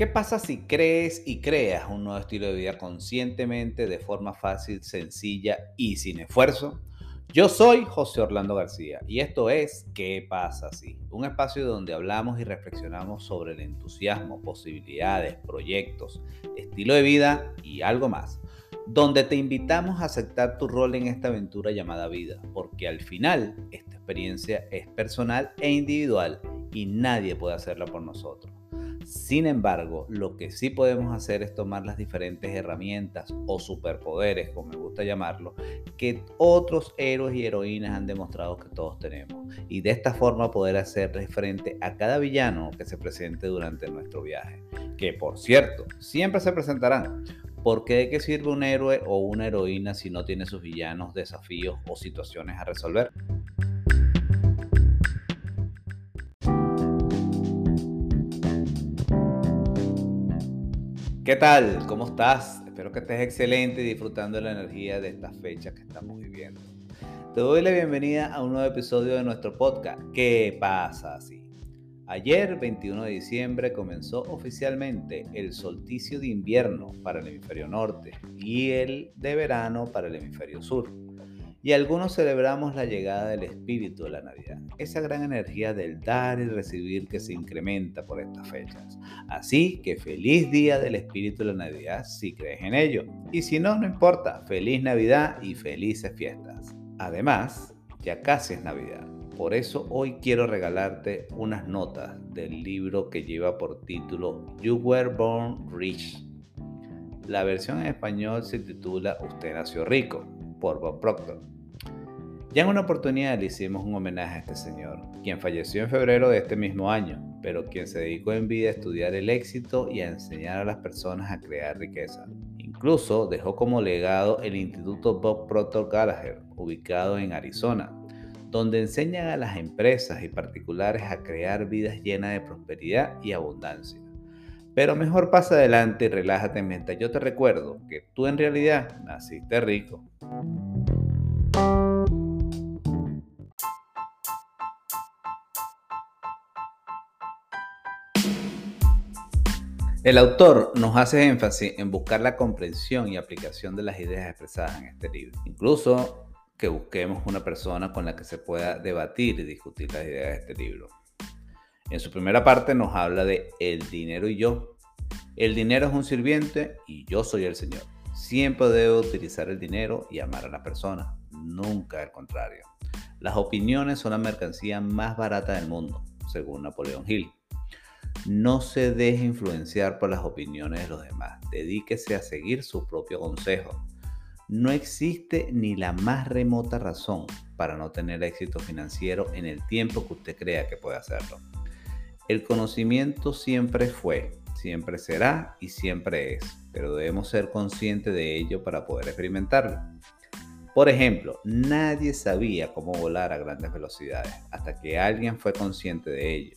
¿Qué pasa si crees y creas un nuevo estilo de vida conscientemente, de forma fácil, sencilla y sin esfuerzo? Yo soy José Orlando García y esto es ¿Qué pasa si? Un espacio donde hablamos y reflexionamos sobre el entusiasmo, posibilidades, proyectos, estilo de vida y algo más. Donde te invitamos a aceptar tu rol en esta aventura llamada vida, porque al final esta experiencia es personal e individual y nadie puede hacerla por nosotros. Sin embargo, lo que sí podemos hacer es tomar las diferentes herramientas o superpoderes, como me gusta llamarlo, que otros héroes y heroínas han demostrado que todos tenemos. Y de esta forma poder hacerle frente a cada villano que se presente durante nuestro viaje. Que por cierto, siempre se presentarán. Porque de qué sirve un héroe o una heroína si no tiene sus villanos, desafíos o situaciones a resolver? ¿Qué tal? ¿Cómo estás? Espero que estés excelente disfrutando la energía de esta fecha que estamos viviendo. Te doy la bienvenida a un nuevo episodio de nuestro podcast, ¿Qué pasa así? Ayer, 21 de diciembre, comenzó oficialmente el solsticio de invierno para el hemisferio norte y el de verano para el hemisferio sur y algunos celebramos la llegada del espíritu de la Navidad, esa gran energía del dar y recibir que se incrementa por estas fechas. Así que feliz día del espíritu de la Navidad si crees en ello, y si no, no importa, feliz Navidad y felices fiestas. Además, ya casi es Navidad. Por eso hoy quiero regalarte unas notas del libro que lleva por título You Were Born Rich. La versión en español se titula Usted nació rico por Bob Proctor. Ya en una oportunidad le hicimos un homenaje a este señor, quien falleció en febrero de este mismo año, pero quien se dedicó en vida a estudiar el éxito y a enseñar a las personas a crear riqueza. Incluso dejó como legado el Instituto Bob Proctor Gallagher, ubicado en Arizona, donde enseñan a las empresas y particulares a crear vidas llenas de prosperidad y abundancia. Pero mejor pasa adelante y relájate mientras yo te recuerdo que tú en realidad naciste rico. El autor nos hace énfasis en buscar la comprensión y aplicación de las ideas expresadas en este libro. Incluso que busquemos una persona con la que se pueda debatir y discutir las ideas de este libro. En su primera parte nos habla de el dinero y yo. El dinero es un sirviente y yo soy el Señor. Siempre debo utilizar el dinero y amar a la persona, nunca al contrario. Las opiniones son la mercancía más barata del mundo, según Napoleón Hill. No se deje influenciar por las opiniones de los demás. Dedíquese a seguir su propio consejo. No existe ni la más remota razón para no tener éxito financiero en el tiempo que usted crea que puede hacerlo. El conocimiento siempre fue, siempre será y siempre es, pero debemos ser conscientes de ello para poder experimentarlo. Por ejemplo, nadie sabía cómo volar a grandes velocidades hasta que alguien fue consciente de ello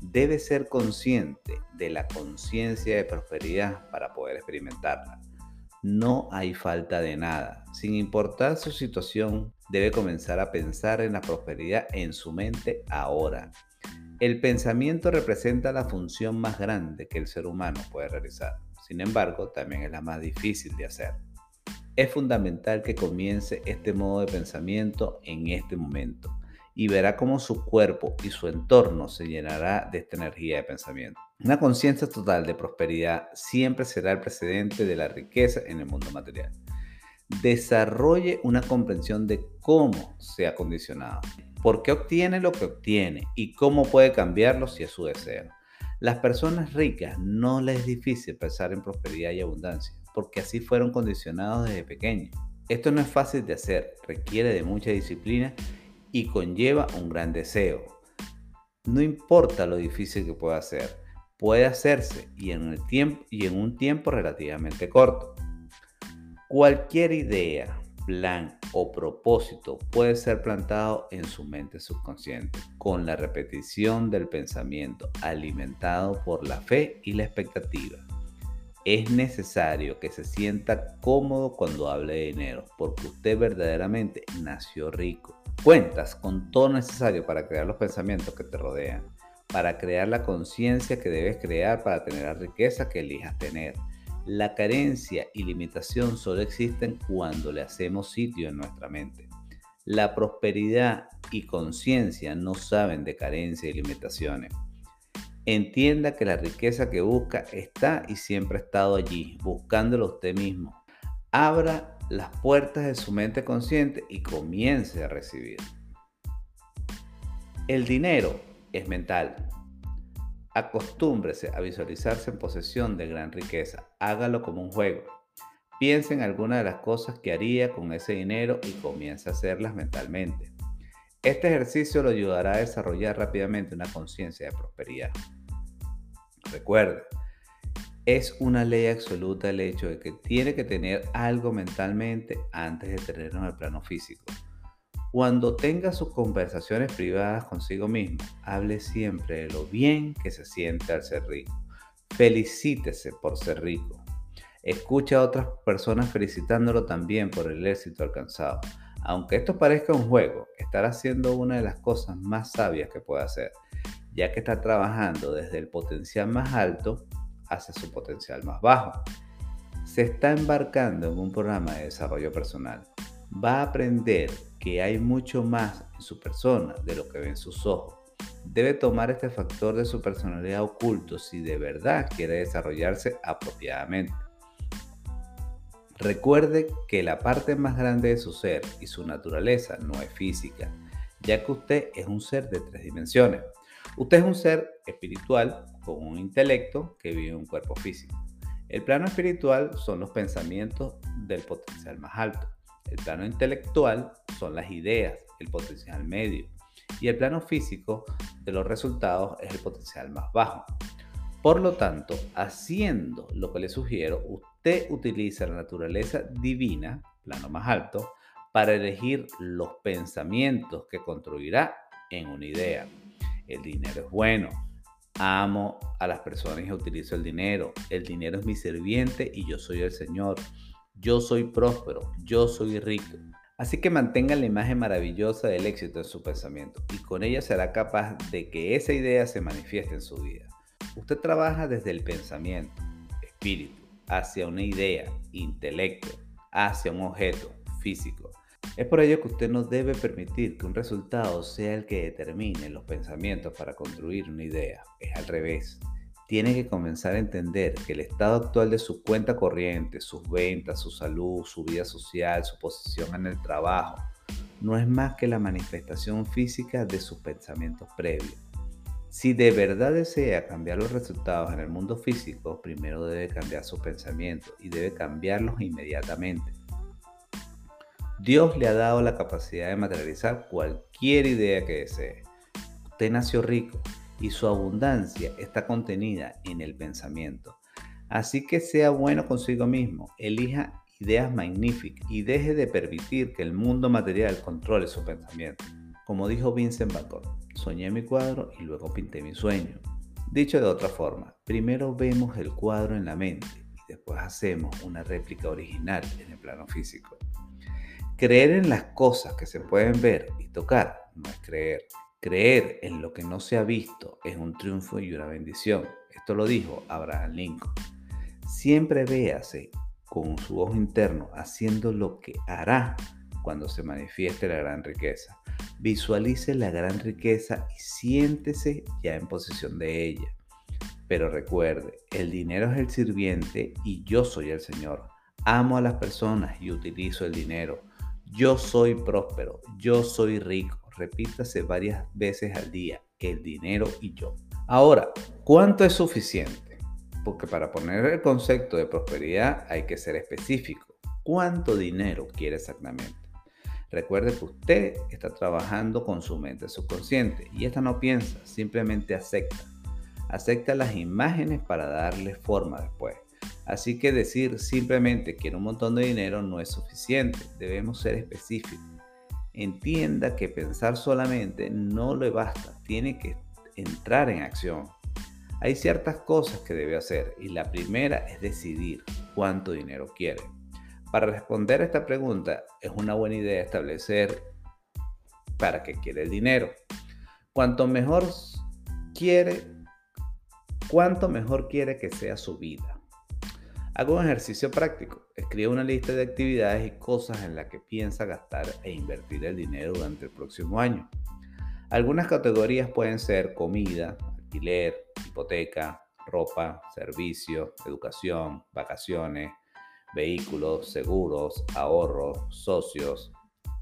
debe ser consciente de la conciencia de prosperidad para poder experimentarla. No hay falta de nada. Sin importar su situación, debe comenzar a pensar en la prosperidad en su mente ahora. El pensamiento representa la función más grande que el ser humano puede realizar. Sin embargo, también es la más difícil de hacer. Es fundamental que comience este modo de pensamiento en este momento y verá cómo su cuerpo y su entorno se llenará de esta energía de pensamiento. Una conciencia total de prosperidad siempre será el precedente de la riqueza en el mundo material. Desarrolle una comprensión de cómo se ha condicionado, por qué obtiene lo que obtiene y cómo puede cambiarlo si es su deseo. Las personas ricas no les es difícil pensar en prosperidad y abundancia, porque así fueron condicionados desde pequeños. Esto no es fácil de hacer, requiere de mucha disciplina y conlleva un gran deseo. No importa lo difícil que pueda ser, puede hacerse y en, y en un tiempo relativamente corto. Cualquier idea, plan o propósito puede ser plantado en su mente subconsciente con la repetición del pensamiento alimentado por la fe y la expectativa. Es necesario que se sienta cómodo cuando hable de dinero porque usted verdaderamente nació rico Cuentas con todo necesario para crear los pensamientos que te rodean. para crear la conciencia que debes crear para tener la riqueza que elijas tener. La carencia y limitación solo existen cuando le hacemos sitio en nuestra mente. La prosperidad y conciencia no saben de carencia y limitaciones. Entienda que la riqueza que busca está y siempre ha estado allí, buscándolo usted mismo. Abra las puertas de su mente consciente y comience a recibir. El dinero es mental. Acostúmbrese a visualizarse en posesión de gran riqueza. Hágalo como un juego. Piense en alguna de las cosas que haría con ese dinero y comience a hacerlas mentalmente. Este ejercicio lo ayudará a desarrollar rápidamente una conciencia de prosperidad. Recuerde, es una ley absoluta el hecho de que tiene que tener algo mentalmente antes de tenerlo en el plano físico. Cuando tenga sus conversaciones privadas consigo mismo, hable siempre de lo bien que se siente al ser rico. Felicítese por ser rico. Escucha a otras personas felicitándolo también por el éxito alcanzado. Aunque esto parezca un juego, estará haciendo una de las cosas más sabias que puede hacer, ya que está trabajando desde el potencial más alto hacia su potencial más bajo. Se está embarcando en un programa de desarrollo personal. Va a aprender que hay mucho más en su persona de lo que ven sus ojos. Debe tomar este factor de su personalidad oculto si de verdad quiere desarrollarse apropiadamente. Recuerde que la parte más grande de su ser y su naturaleza no es física, ya que usted es un ser de tres dimensiones. Usted es un ser espiritual con un intelecto que vive en un cuerpo físico. El plano espiritual son los pensamientos del potencial más alto. El plano intelectual son las ideas, el potencial medio. Y el plano físico de los resultados es el potencial más bajo. Por lo tanto, haciendo lo que le sugiero, usted utiliza la naturaleza divina, plano más alto, para elegir los pensamientos que construirá en una idea. El dinero es bueno. Amo a las personas y utilizo el dinero. El dinero es mi serviente y yo soy el Señor. Yo soy próspero. Yo soy rico. Así que mantenga la imagen maravillosa del éxito en su pensamiento y con ella será capaz de que esa idea se manifieste en su vida. Usted trabaja desde el pensamiento, espíritu, hacia una idea, intelecto, hacia un objeto físico. Es por ello que usted no debe permitir que un resultado sea el que determine los pensamientos para construir una idea. Es al revés. Tiene que comenzar a entender que el estado actual de su cuenta corriente, sus ventas, su salud, su vida social, su posición en el trabajo, no es más que la manifestación física de sus pensamientos previos. Si de verdad desea cambiar los resultados en el mundo físico, primero debe cambiar sus pensamientos y debe cambiarlos inmediatamente. Dios le ha dado la capacidad de materializar cualquier idea que desee. Usted nació rico y su abundancia está contenida en el pensamiento. Así que sea bueno consigo mismo, elija ideas magníficas y deje de permitir que el mundo material controle su pensamiento. Como dijo Vincent Van Gogh, soñé mi cuadro y luego pinté mi sueño. Dicho de otra forma, primero vemos el cuadro en la mente y después hacemos una réplica original en el plano físico. Creer en las cosas que se pueden ver y tocar no es creer. Creer en lo que no se ha visto es un triunfo y una bendición. Esto lo dijo Abraham Lincoln. Siempre véase con su ojo interno haciendo lo que hará cuando se manifieste la gran riqueza. Visualice la gran riqueza y siéntese ya en posesión de ella. Pero recuerde, el dinero es el sirviente y yo soy el Señor. Amo a las personas y utilizo el dinero. Yo soy próspero, yo soy rico. Repítase varias veces al día, el dinero y yo. Ahora, ¿cuánto es suficiente? Porque para poner el concepto de prosperidad hay que ser específico. ¿Cuánto dinero quiere exactamente? Recuerde que usted está trabajando con su mente subconsciente y esta no piensa, simplemente acepta. Acepta las imágenes para darle forma después. Así que decir simplemente quiero un montón de dinero no es suficiente, debemos ser específicos. Entienda que pensar solamente no le basta, tiene que entrar en acción. Hay ciertas cosas que debe hacer y la primera es decidir cuánto dinero quiere. Para responder a esta pregunta, es una buena idea establecer para qué quiere el dinero. Cuanto mejor quiere, cuánto mejor quiere que sea su vida. Haga un ejercicio práctico. Escriba una lista de actividades y cosas en las que piensa gastar e invertir el dinero durante el próximo año. Algunas categorías pueden ser comida, alquiler, hipoteca, ropa, servicios, educación, vacaciones, vehículos, seguros, ahorros, socios.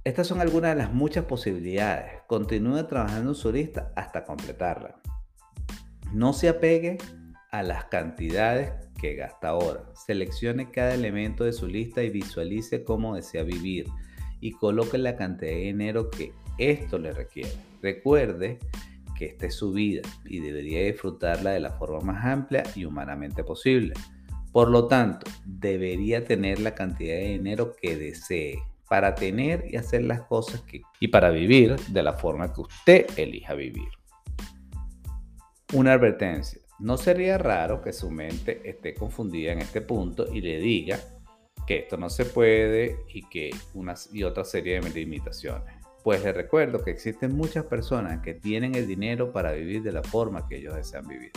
Estas son algunas de las muchas posibilidades. Continúe trabajando en su lista hasta completarla. No se apegue a las cantidades que gasta ahora. Seleccione cada elemento de su lista y visualice cómo desea vivir y coloque la cantidad de dinero que esto le requiere. Recuerde que esta es su vida y debería disfrutarla de la forma más amplia y humanamente posible. Por lo tanto, debería tener la cantidad de dinero que desee para tener y hacer las cosas que y para vivir de la forma que usted elija vivir. Una advertencia. No sería raro que su mente esté confundida en este punto y le diga que esto no se puede y que una y otra serie de limitaciones. Pues les recuerdo que existen muchas personas que tienen el dinero para vivir de la forma que ellos desean vivir.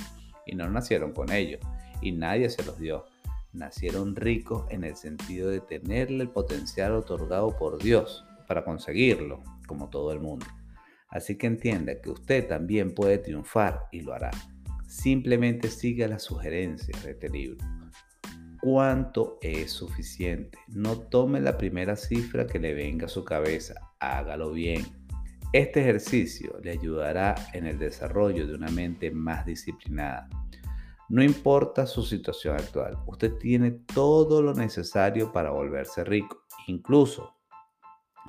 Y no nacieron con ello. Y nadie se los dio. Nacieron ricos en el sentido de tenerle el potencial otorgado por Dios para conseguirlo, como todo el mundo. Así que entienda que usted también puede triunfar y lo hará. Simplemente siga las sugerencias de este libro cuánto es suficiente. No tome la primera cifra que le venga a su cabeza, hágalo bien. Este ejercicio le ayudará en el desarrollo de una mente más disciplinada. No importa su situación actual, usted tiene todo lo necesario para volverse rico, incluso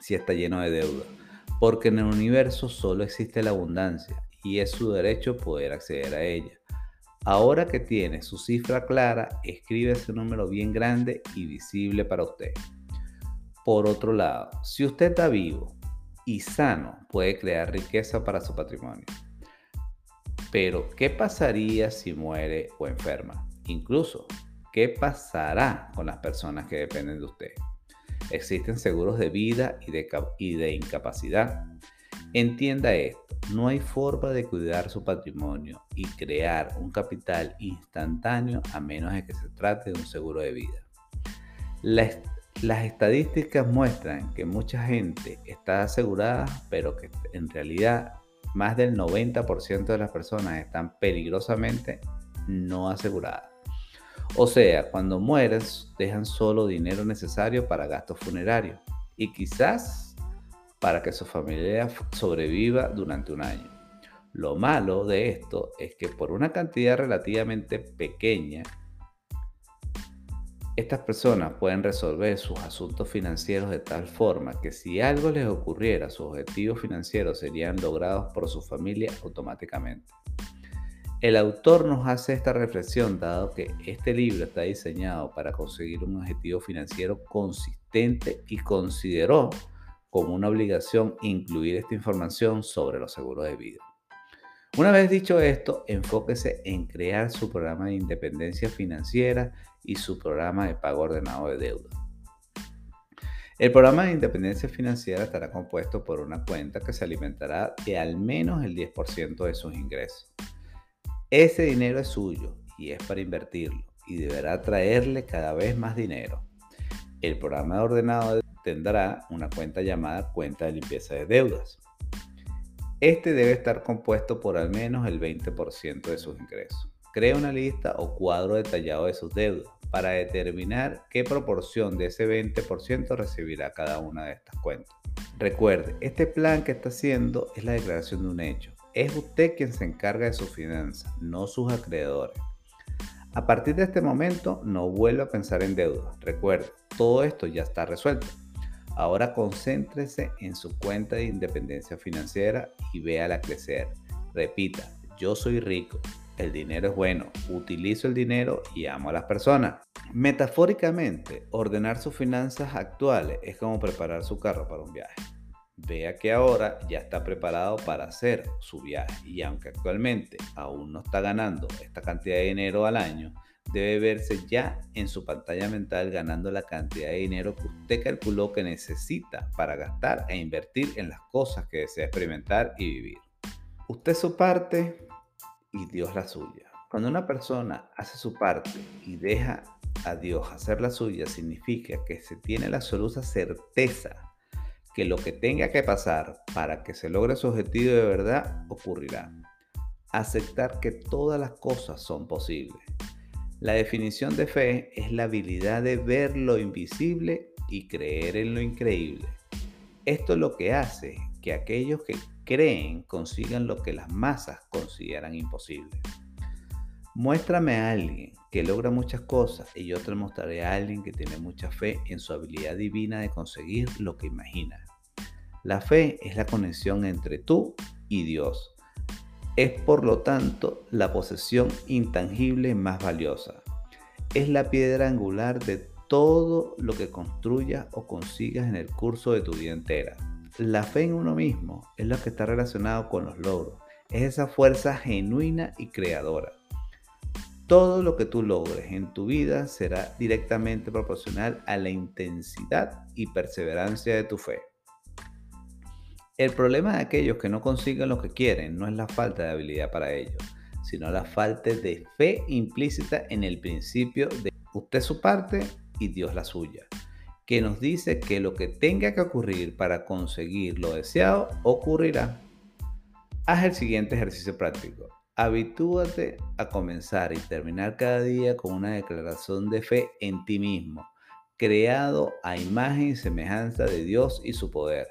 si está lleno de deuda, porque en el universo solo existe la abundancia y es su derecho poder acceder a ella. Ahora que tiene su cifra clara, escribe ese número bien grande y visible para usted. Por otro lado, si usted está vivo y sano, puede crear riqueza para su patrimonio. Pero, ¿qué pasaría si muere o enferma? Incluso, ¿qué pasará con las personas que dependen de usted? Existen seguros de vida y de, y de incapacidad. Entienda esto no hay forma de cuidar su patrimonio y crear un capital instantáneo a menos de que se trate de un seguro de vida. las estadísticas muestran que mucha gente está asegurada, pero que en realidad más del 90% de las personas están peligrosamente no aseguradas. O sea, cuando mueres dejan solo dinero necesario para gastos funerarios y quizás para que su familia sobreviva durante un año. Lo malo de esto es que por una cantidad relativamente pequeña, estas personas pueden resolver sus asuntos financieros de tal forma que si algo les ocurriera, sus objetivos financieros serían logrados por su familia automáticamente. El autor nos hace esta reflexión dado que este libro está diseñado para conseguir un objetivo financiero consistente y consideró como una obligación incluir esta información sobre los seguros de vida. Una vez dicho esto, enfóquese en crear su programa de independencia financiera y su programa de pago ordenado de deuda. El programa de independencia financiera estará compuesto por una cuenta que se alimentará de al menos el 10% de sus ingresos. Ese dinero es suyo y es para invertirlo y deberá traerle cada vez más dinero. El programa de ordenado de tendrá una cuenta llamada cuenta de limpieza de deudas. Este debe estar compuesto por al menos el 20% de sus ingresos. Crea una lista o cuadro detallado de sus deudas para determinar qué proporción de ese 20% recibirá cada una de estas cuentas. Recuerde, este plan que está haciendo es la declaración de un hecho. Es usted quien se encarga de sus finanzas, no sus acreedores. A partir de este momento, no vuelva a pensar en deudas. Recuerde, todo esto ya está resuelto. Ahora concéntrese en su cuenta de independencia financiera y véala crecer. Repita, yo soy rico, el dinero es bueno, utilizo el dinero y amo a las personas. Metafóricamente, ordenar sus finanzas actuales es como preparar su carro para un viaje. Vea que ahora ya está preparado para hacer su viaje y aunque actualmente aún no está ganando esta cantidad de dinero al año, debe verse ya en su pantalla mental ganando la cantidad de dinero que usted calculó que necesita para gastar e invertir en las cosas que desea experimentar y vivir. Usted su parte y Dios la suya. Cuando una persona hace su parte y deja a Dios hacer la suya, significa que se tiene la absoluta certeza que lo que tenga que pasar para que se logre su objetivo de verdad ocurrirá. Aceptar que todas las cosas son posibles. La definición de fe es la habilidad de ver lo invisible y creer en lo increíble. Esto es lo que hace que aquellos que creen consigan lo que las masas consideran imposible. Muéstrame a alguien que logra muchas cosas y yo te mostraré a alguien que tiene mucha fe en su habilidad divina de conseguir lo que imagina. La fe es la conexión entre tú y Dios. Es por lo tanto la posesión intangible más valiosa. Es la piedra angular de todo lo que construyas o consigas en el curso de tu vida entera. La fe en uno mismo es lo que está relacionado con los logros. Es esa fuerza genuina y creadora. Todo lo que tú logres en tu vida será directamente proporcional a la intensidad y perseverancia de tu fe. El problema de aquellos que no consiguen lo que quieren no es la falta de habilidad para ello, sino la falta de fe implícita en el principio de usted su parte y Dios la suya, que nos dice que lo que tenga que ocurrir para conseguir lo deseado ocurrirá. Haz el siguiente ejercicio práctico. Habitúate a comenzar y terminar cada día con una declaración de fe en ti mismo, creado a imagen y semejanza de Dios y su poder.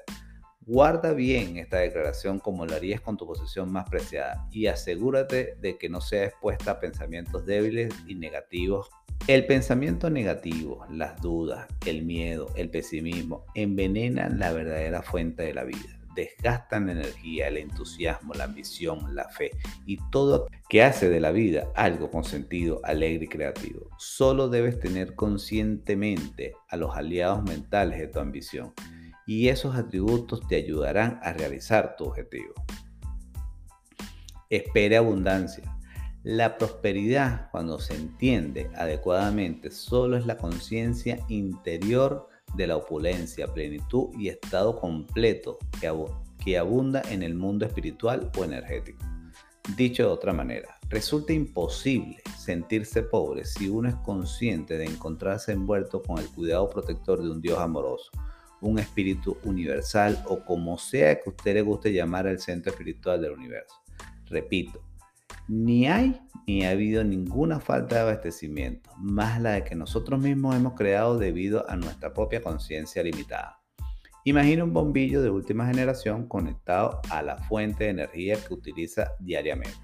Guarda bien esta declaración como lo harías con tu posesión más preciada y asegúrate de que no sea expuesta a pensamientos débiles y negativos. El pensamiento negativo, las dudas, el miedo, el pesimismo envenenan la verdadera fuente de la vida desgastan la energía, el entusiasmo, la ambición, la fe y todo que hace de la vida algo con sentido, alegre y creativo. Solo debes tener conscientemente a los aliados mentales de tu ambición y esos atributos te ayudarán a realizar tu objetivo. Espere abundancia. La prosperidad, cuando se entiende adecuadamente, solo es la conciencia interior de la opulencia, plenitud y estado completo que, que abunda en el mundo espiritual o energético. Dicho de otra manera, resulta imposible sentirse pobre si uno es consciente de encontrarse envuelto con el cuidado protector de un Dios amoroso, un espíritu universal o como sea que usted le guste llamar al centro espiritual del universo. Repito, ni hay ni ha habido ninguna falta de abastecimiento, más la de que nosotros mismos hemos creado debido a nuestra propia conciencia limitada. Imagina un bombillo de última generación conectado a la fuente de energía que utiliza diariamente.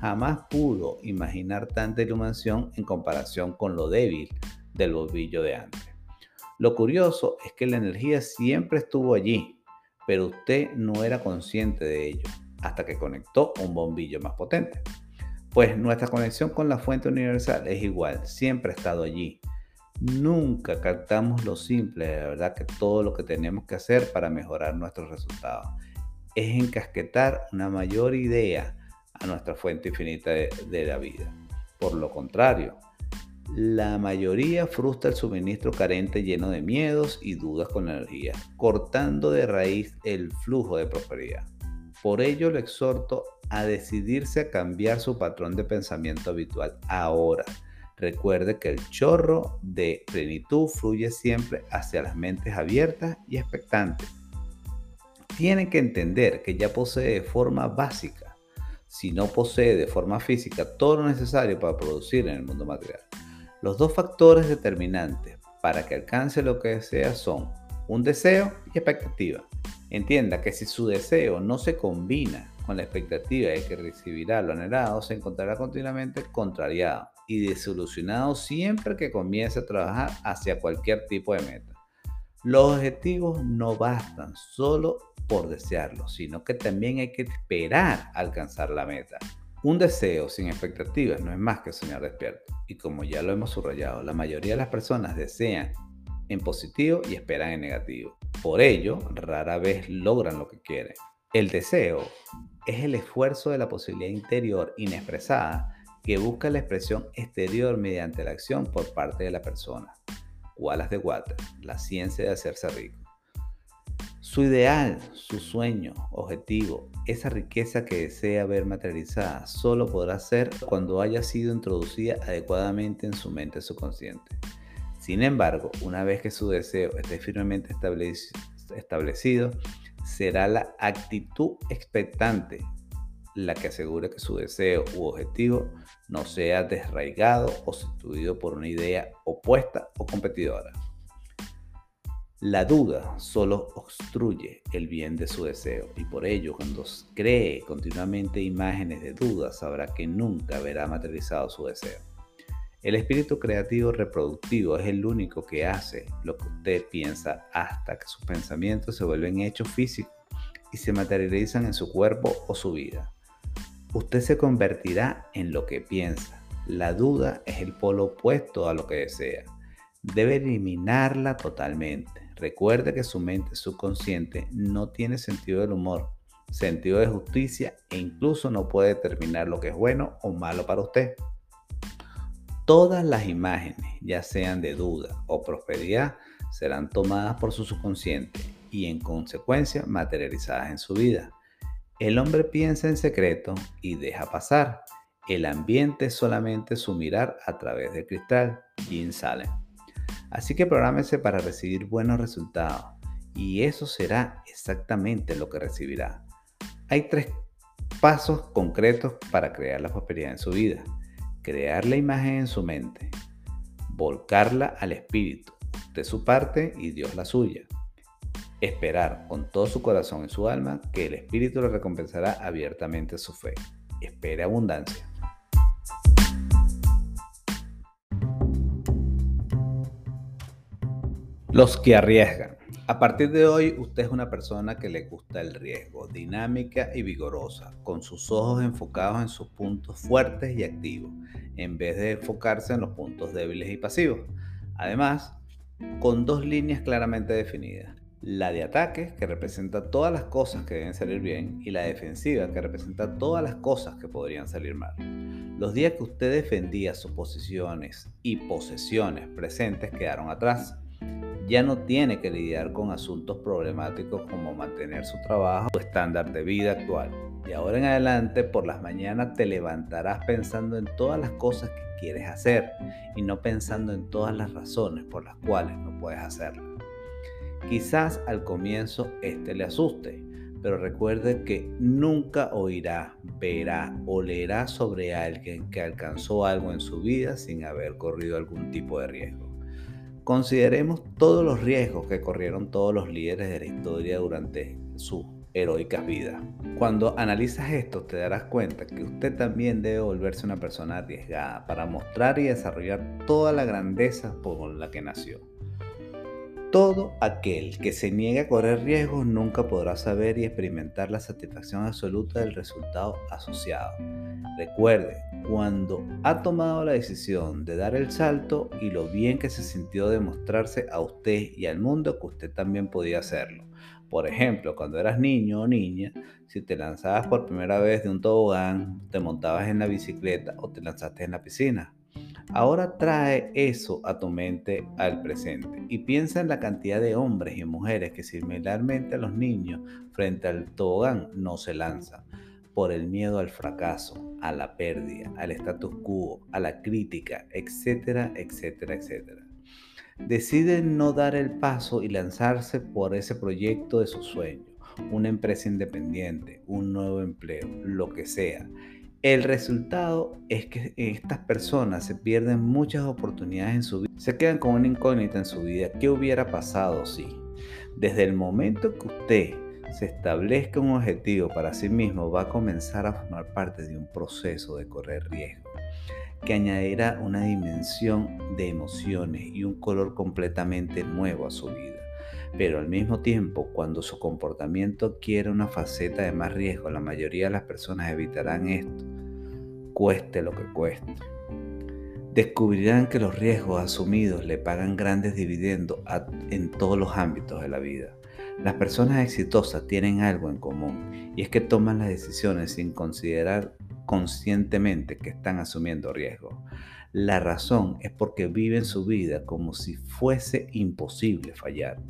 Jamás pudo imaginar tanta iluminación en comparación con lo débil del bombillo de antes. Lo curioso es que la energía siempre estuvo allí, pero usted no era consciente de ello hasta que conectó un bombillo más potente. Pues nuestra conexión con la fuente universal es igual, siempre ha estado allí. Nunca captamos lo simple la verdad que todo lo que tenemos que hacer para mejorar nuestros resultados es encasquetar una mayor idea a nuestra fuente infinita de la vida. Por lo contrario, la mayoría frustra el suministro carente lleno de miedos y dudas con la energía, cortando de raíz el flujo de prosperidad. Por ello le exhorto a decidirse a cambiar su patrón de pensamiento habitual ahora. Recuerde que el chorro de plenitud fluye siempre hacia las mentes abiertas y expectantes. Tiene que entender que ya posee de forma básica, si no posee de forma física todo lo necesario para producir en el mundo material. Los dos factores determinantes para que alcance lo que desea son un deseo y expectativa. Entienda que si su deseo no se combina con la expectativa de que recibirá lo anhelado, se encontrará continuamente contrariado y desilusionado siempre que comience a trabajar hacia cualquier tipo de meta. Los objetivos no bastan solo por desearlos, sino que también hay que esperar alcanzar la meta. Un deseo sin expectativas no es más que soñar despierto. Y como ya lo hemos subrayado, la mayoría de las personas desean en positivo y esperan en negativo. Por ello, rara vez logran lo que quieren. El deseo es el esfuerzo de la posibilidad interior inexpresada que busca la expresión exterior mediante la acción por parte de la persona. Wallace de Water, la ciencia de hacerse rico. Su ideal, su sueño, objetivo, esa riqueza que desea ver materializada, solo podrá ser cuando haya sido introducida adecuadamente en su mente subconsciente. Sin embargo, una vez que su deseo esté firmemente establecido, será la actitud expectante la que asegure que su deseo u objetivo no sea desraigado o sustituido por una idea opuesta o competidora. La duda solo obstruye el bien de su deseo y por ello cuando cree continuamente imágenes de duda sabrá que nunca verá materializado su deseo. El espíritu creativo reproductivo es el único que hace lo que usted piensa hasta que sus pensamientos se vuelven hechos físicos y se materializan en su cuerpo o su vida. Usted se convertirá en lo que piensa. La duda es el polo opuesto a lo que desea. Debe eliminarla totalmente. Recuerde que su mente subconsciente no tiene sentido del humor, sentido de justicia e incluso no puede determinar lo que es bueno o malo para usted. Todas las imágenes, ya sean de duda o prosperidad, serán tomadas por su subconsciente y en consecuencia materializadas en su vida. El hombre piensa en secreto y deja pasar. El ambiente es solamente su mirar a través del cristal. Jim Salem. Así que prográmese para recibir buenos resultados y eso será exactamente lo que recibirá. Hay tres pasos concretos para crear la prosperidad en su vida. Crear la imagen en su mente, volcarla al espíritu, de su parte y Dios la suya. Esperar con todo su corazón y su alma que el espíritu le recompensará abiertamente su fe. Espere abundancia. Los que arriesgan. A partir de hoy, usted es una persona que le gusta el riesgo, dinámica y vigorosa, con sus ojos enfocados en sus puntos fuertes y activos, en vez de enfocarse en los puntos débiles y pasivos. Además, con dos líneas claramente definidas. La de ataque, que representa todas las cosas que deben salir bien, y la defensiva, que representa todas las cosas que podrían salir mal. Los días que usted defendía sus posiciones y posesiones presentes quedaron atrás ya no tiene que lidiar con asuntos problemáticos como mantener su trabajo o estándar de vida actual. De ahora en adelante, por las mañanas te levantarás pensando en todas las cosas que quieres hacer y no pensando en todas las razones por las cuales no puedes hacerlo. Quizás al comienzo este le asuste, pero recuerde que nunca oirá, verá o leerá sobre alguien que alcanzó algo en su vida sin haber corrido algún tipo de riesgo. Consideremos todos los riesgos que corrieron todos los líderes de la historia durante sus heroicas vidas. Cuando analizas esto te darás cuenta que usted también debe volverse una persona arriesgada para mostrar y desarrollar toda la grandeza por la que nació. Todo aquel que se niegue a correr riesgos nunca podrá saber y experimentar la satisfacción absoluta del resultado asociado. Recuerde, cuando ha tomado la decisión de dar el salto y lo bien que se sintió de mostrarse a usted y al mundo que usted también podía hacerlo. Por ejemplo, cuando eras niño o niña, si te lanzabas por primera vez de un tobogán, te montabas en la bicicleta o te lanzaste en la piscina. Ahora trae eso a tu mente al presente y piensa en la cantidad de hombres y mujeres que similarmente a los niños frente al tobogán no se lanzan por el miedo al fracaso, a la pérdida, al status quo, a la crítica, etcétera, etcétera, etcétera. Deciden no dar el paso y lanzarse por ese proyecto de su sueño, una empresa independiente, un nuevo empleo, lo que sea el resultado es que estas personas se pierden muchas oportunidades en su vida. Se quedan con una incógnita en su vida. ¿Qué hubiera pasado si? Desde el momento que usted se establezca un objetivo para sí mismo, va a comenzar a formar parte de un proceso de correr riesgo que añadirá una dimensión de emociones y un color completamente nuevo a su vida. Pero al mismo tiempo, cuando su comportamiento quiere una faceta de más riesgo, la mayoría de las personas evitarán esto, cueste lo que cueste. Descubrirán que los riesgos asumidos le pagan grandes dividendos en todos los ámbitos de la vida. Las personas exitosas tienen algo en común y es que toman las decisiones sin considerar conscientemente que están asumiendo riesgos. La razón es porque viven su vida como si fuese imposible fallar.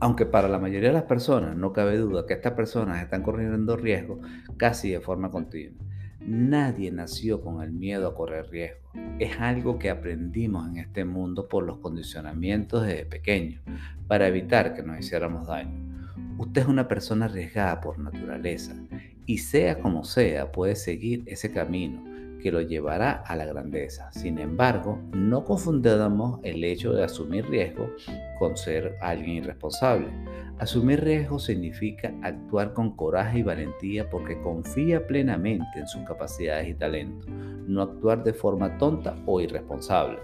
Aunque para la mayoría de las personas no cabe duda que estas personas están corriendo riesgo casi de forma continua. Nadie nació con el miedo a correr riesgo. Es algo que aprendimos en este mundo por los condicionamientos desde pequeño, para evitar que nos hiciéramos daño. Usted es una persona arriesgada por naturaleza y sea como sea puede seguir ese camino que lo llevará a la grandeza. Sin embargo, no confundamos el hecho de asumir riesgo con ser alguien irresponsable. Asumir riesgo significa actuar con coraje y valentía porque confía plenamente en sus capacidades y talentos, no actuar de forma tonta o irresponsable.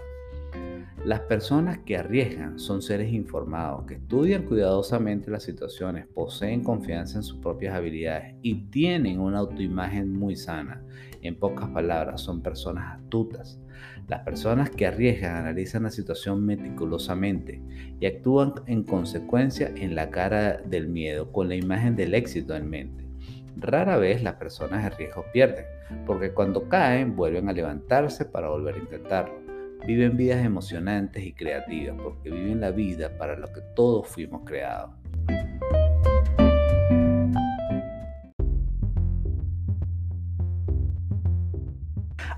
Las personas que arriesgan son seres informados, que estudian cuidadosamente las situaciones, poseen confianza en sus propias habilidades y tienen una autoimagen muy sana. En pocas palabras, son personas astutas. Las personas que arriesgan analizan la situación meticulosamente y actúan en consecuencia en la cara del miedo, con la imagen del éxito en mente. Rara vez las personas de riesgo pierden, porque cuando caen vuelven a levantarse para volver a intentarlo. Viven vidas emocionantes y creativas porque viven la vida para lo que todos fuimos creados.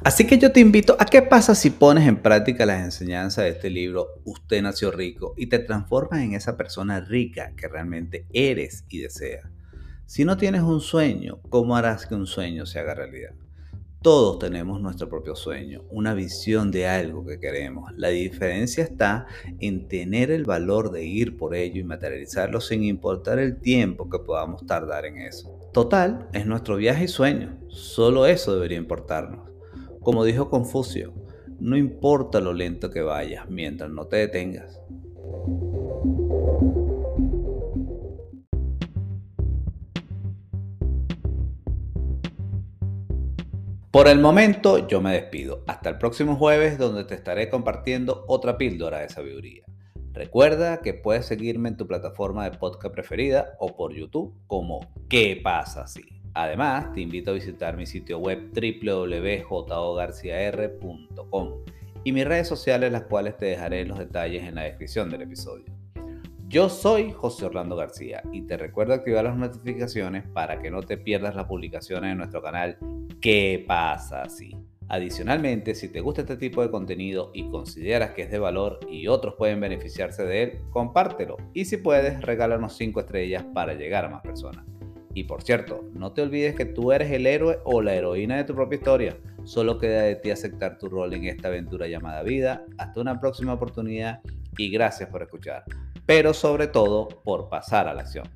Así que yo te invito a qué pasa si pones en práctica las enseñanzas de este libro Usted nació rico y te transformas en esa persona rica que realmente eres y deseas. Si no tienes un sueño, ¿cómo harás que un sueño se haga realidad? Todos tenemos nuestro propio sueño, una visión de algo que queremos. La diferencia está en tener el valor de ir por ello y materializarlo sin importar el tiempo que podamos tardar en eso. Total, es nuestro viaje y sueño. Solo eso debería importarnos. Como dijo Confucio, no importa lo lento que vayas mientras no te detengas. Por el momento yo me despido. Hasta el próximo jueves donde te estaré compartiendo otra píldora de sabiduría. Recuerda que puedes seguirme en tu plataforma de podcast preferida o por YouTube como ¿Qué pasa si? Además, te invito a visitar mi sitio web www.jogarciar.com y mis redes sociales, las cuales te dejaré los detalles en la descripción del episodio. Yo soy José Orlando García y te recuerdo activar las notificaciones para que no te pierdas las publicaciones en nuestro canal ¿Qué pasa así? Adicionalmente, si te gusta este tipo de contenido y consideras que es de valor y otros pueden beneficiarse de él, compártelo y si puedes, regálanos 5 estrellas para llegar a más personas. Y por cierto, no te olvides que tú eres el héroe o la heroína de tu propia historia. Solo queda de ti aceptar tu rol en esta aventura llamada vida. Hasta una próxima oportunidad y gracias por escuchar pero sobre todo por pasar a la acción.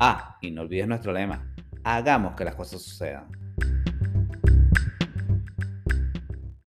Ah, y no olvides nuestro lema, hagamos que las cosas sucedan.